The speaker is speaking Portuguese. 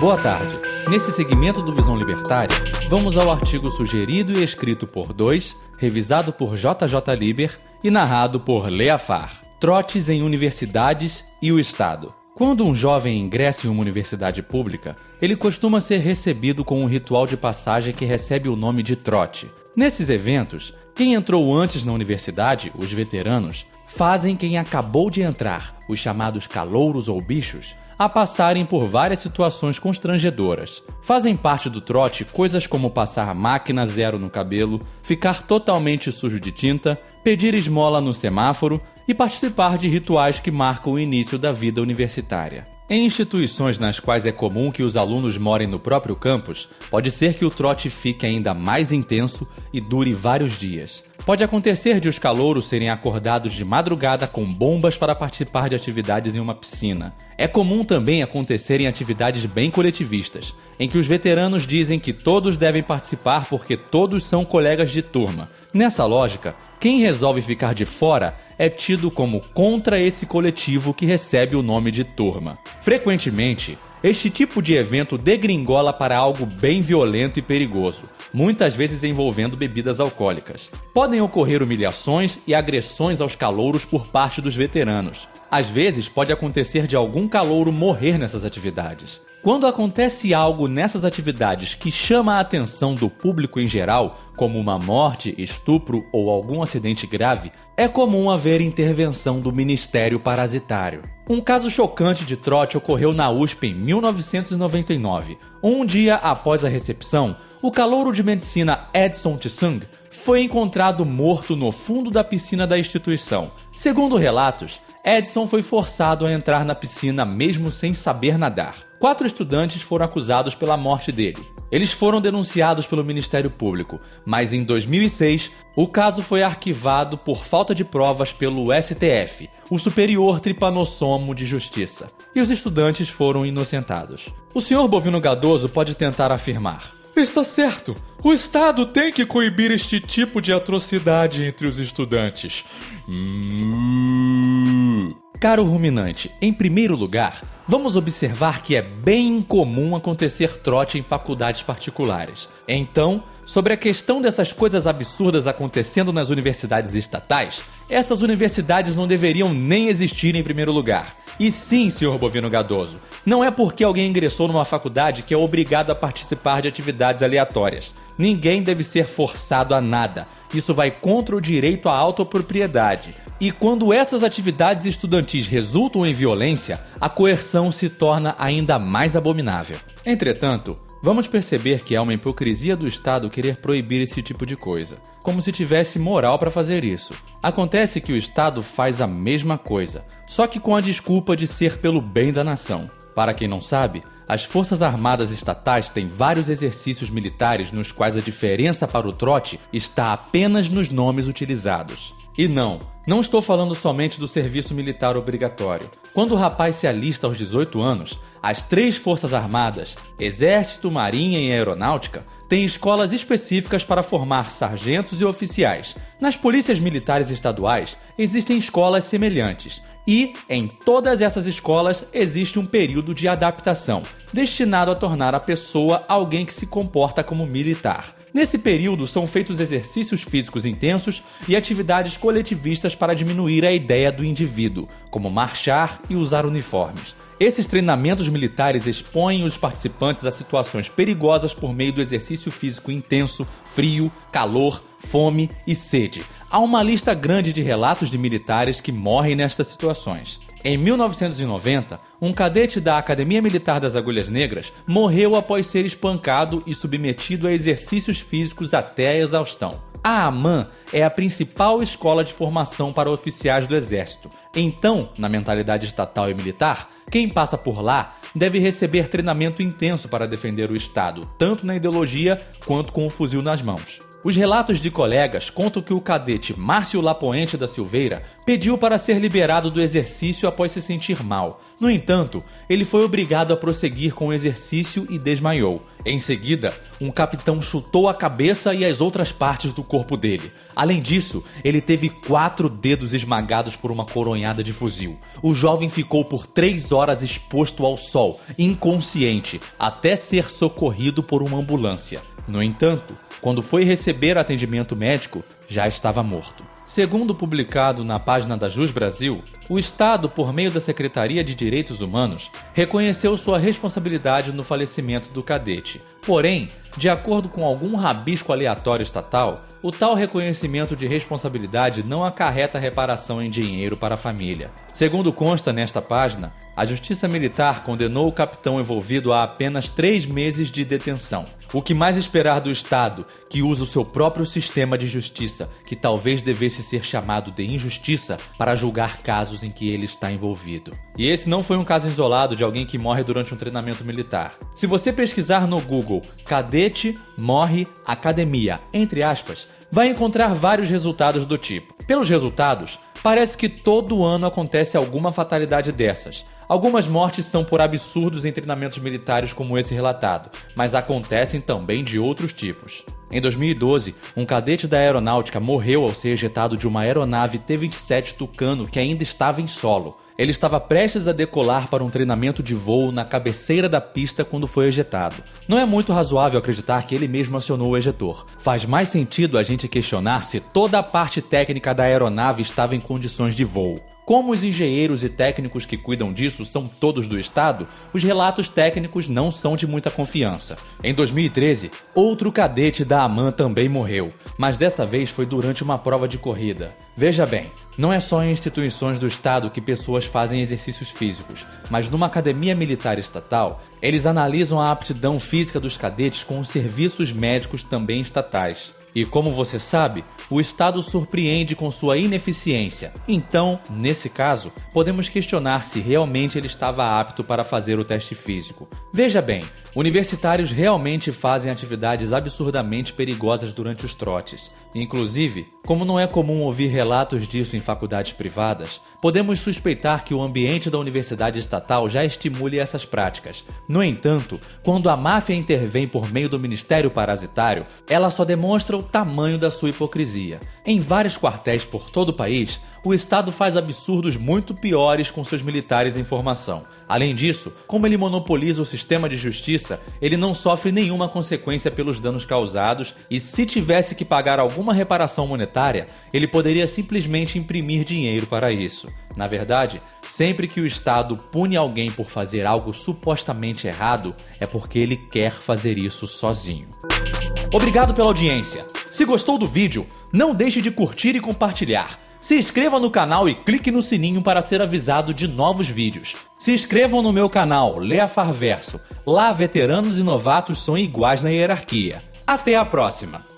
Boa tarde. Nesse segmento do Visão Libertária, vamos ao artigo sugerido e escrito por dois, revisado por JJ Liber e narrado por Leafar. Trotes em universidades e o Estado. Quando um jovem ingressa em uma universidade pública, ele costuma ser recebido com um ritual de passagem que recebe o nome de trote. Nesses eventos, quem entrou antes na universidade, os veteranos, fazem quem acabou de entrar, os chamados calouros ou bichos, a passarem por várias situações constrangedoras. Fazem parte do trote coisas como passar máquina zero no cabelo, ficar totalmente sujo de tinta, pedir esmola no semáforo e participar de rituais que marcam o início da vida universitária. Em instituições nas quais é comum que os alunos morem no próprio campus, pode ser que o trote fique ainda mais intenso e dure vários dias. Pode acontecer de os calouros serem acordados de madrugada com bombas para participar de atividades em uma piscina. É comum também acontecer em atividades bem coletivistas, em que os veteranos dizem que todos devem participar porque todos são colegas de turma. Nessa lógica, quem resolve ficar de fora é tido como contra esse coletivo que recebe o nome de turma. Frequentemente, este tipo de evento degringola para algo bem violento e perigoso, muitas vezes envolvendo bebidas alcoólicas. Podem ocorrer humilhações e agressões aos calouros por parte dos veteranos. Às vezes, pode acontecer de algum calouro morrer nessas atividades. Quando acontece algo nessas atividades que chama a atenção do público em geral, como uma morte, estupro ou algum acidente grave, é comum haver intervenção do Ministério Parasitário. Um caso chocante de trote ocorreu na USP em 1999. Um dia após a recepção, o calouro de medicina Edson Tsung foi encontrado morto no fundo da piscina da instituição. Segundo relatos, Edson foi forçado a entrar na piscina mesmo sem saber nadar. Quatro estudantes foram acusados pela morte dele. Eles foram denunciados pelo Ministério Público, mas em 2006 o caso foi arquivado por falta de provas pelo STF, o Superior Tripanossomo de Justiça, e os estudantes foram inocentados. O senhor Bovino Gadoso pode tentar afirmar: Está certo. O Estado tem que coibir este tipo de atrocidade entre os estudantes. Hum... Caro ruminante, em primeiro lugar, vamos observar que é bem incomum acontecer trote em faculdades particulares. Então, sobre a questão dessas coisas absurdas acontecendo nas universidades estatais, essas universidades não deveriam nem existir em primeiro lugar. E sim, senhor Bovino Gadoso, não é porque alguém ingressou numa faculdade que é obrigado a participar de atividades aleatórias. Ninguém deve ser forçado a nada. Isso vai contra o direito à autopropriedade. E quando essas atividades estudantis resultam em violência, a coerção se torna ainda mais abominável. Entretanto, Vamos perceber que há uma hipocrisia do Estado querer proibir esse tipo de coisa, como se tivesse moral para fazer isso. Acontece que o Estado faz a mesma coisa, só que com a desculpa de ser pelo bem da nação. Para quem não sabe, as Forças Armadas Estatais têm vários exercícios militares nos quais a diferença para o trote está apenas nos nomes utilizados. E não, não estou falando somente do serviço militar obrigatório. Quando o rapaz se alista aos 18 anos, as três Forças Armadas, Exército, Marinha e Aeronáutica, têm escolas específicas para formar sargentos e oficiais. Nas polícias militares estaduais existem escolas semelhantes, e em todas essas escolas existe um período de adaptação, destinado a tornar a pessoa alguém que se comporta como militar. Nesse período são feitos exercícios físicos intensos e atividades coletivistas para diminuir a ideia do indivíduo, como marchar e usar uniformes. Esses treinamentos militares expõem os participantes a situações perigosas por meio do exercício físico intenso, frio, calor, fome e sede. Há uma lista grande de relatos de militares que morrem nestas situações. Em 1990, um cadete da Academia Militar das Agulhas Negras morreu após ser espancado e submetido a exercícios físicos até a exaustão. A AMAN é a principal escola de formação para oficiais do Exército. Então, na mentalidade estatal e militar, quem passa por lá deve receber treinamento intenso para defender o Estado, tanto na ideologia quanto com o fuzil nas mãos. Os relatos de colegas contam que o cadete Márcio Lapoente da Silveira pediu para ser liberado do exercício após se sentir mal. No entanto, ele foi obrigado a prosseguir com o exercício e desmaiou. Em seguida, um capitão chutou a cabeça e as outras partes do corpo dele. Além disso, ele teve quatro dedos esmagados por uma coronha envergonhada de fuzil. O jovem ficou por três horas exposto ao sol, inconsciente, até ser socorrido por uma ambulância. No entanto, quando foi receber atendimento médico, já estava morto. Segundo publicado na página da Jus Brasil, o Estado, por meio da Secretaria de Direitos Humanos, reconheceu sua responsabilidade no falecimento do cadete. Porém, de acordo com algum rabisco aleatório estatal, o tal reconhecimento de responsabilidade não acarreta reparação em dinheiro para a família. Segundo consta nesta página, a Justiça Militar condenou o capitão envolvido a apenas três meses de detenção. O que mais esperar do Estado, que usa o seu próprio sistema de justiça, que talvez devesse ser chamado de injustiça, para julgar casos em que ele está envolvido? E esse não foi um caso isolado de alguém que morre durante um treinamento militar. Se você pesquisar no Google cadete morre academia, entre aspas, vai encontrar vários resultados do tipo. Pelos resultados, parece que todo ano acontece alguma fatalidade dessas. Algumas mortes são por absurdos em treinamentos militares como esse relatado, mas acontecem também de outros tipos. Em 2012, um cadete da aeronáutica morreu ao ser ejetado de uma aeronave T-27 Tucano que ainda estava em solo. Ele estava prestes a decolar para um treinamento de voo na cabeceira da pista quando foi ejetado. Não é muito razoável acreditar que ele mesmo acionou o ejetor. Faz mais sentido a gente questionar se toda a parte técnica da aeronave estava em condições de voo. Como os engenheiros e técnicos que cuidam disso são todos do Estado, os relatos técnicos não são de muita confiança. Em 2013, outro cadete da AMAN também morreu, mas dessa vez foi durante uma prova de corrida. Veja bem, não é só em instituições do Estado que pessoas fazem exercícios físicos, mas numa academia militar estatal, eles analisam a aptidão física dos cadetes com os serviços médicos também estatais. E como você sabe, o Estado surpreende com sua ineficiência. Então, nesse caso, podemos questionar se realmente ele estava apto para fazer o teste físico. Veja bem, universitários realmente fazem atividades absurdamente perigosas durante os trotes. Inclusive, como não é comum ouvir relatos disso em faculdades privadas, podemos suspeitar que o ambiente da universidade estatal já estimule essas práticas. No entanto, quando a máfia intervém por meio do Ministério Parasitário, ela só demonstra o tamanho da sua hipocrisia. Em vários quartéis por todo o país, o Estado faz absurdos muito piores com seus militares em formação. Além disso, como ele monopoliza o sistema de justiça, ele não sofre nenhuma consequência pelos danos causados e, se tivesse que pagar alguma reparação monetária, ele poderia simplesmente imprimir dinheiro para isso. Na verdade, sempre que o Estado pune alguém por fazer algo supostamente errado, é porque ele quer fazer isso sozinho. Obrigado pela audiência. Se gostou do vídeo, não deixe de curtir e compartilhar. Se inscreva no canal e clique no sininho para ser avisado de novos vídeos. Se inscrevam no meu canal, Lea Farverso. Lá, veteranos e novatos são iguais na hierarquia. Até a próxima!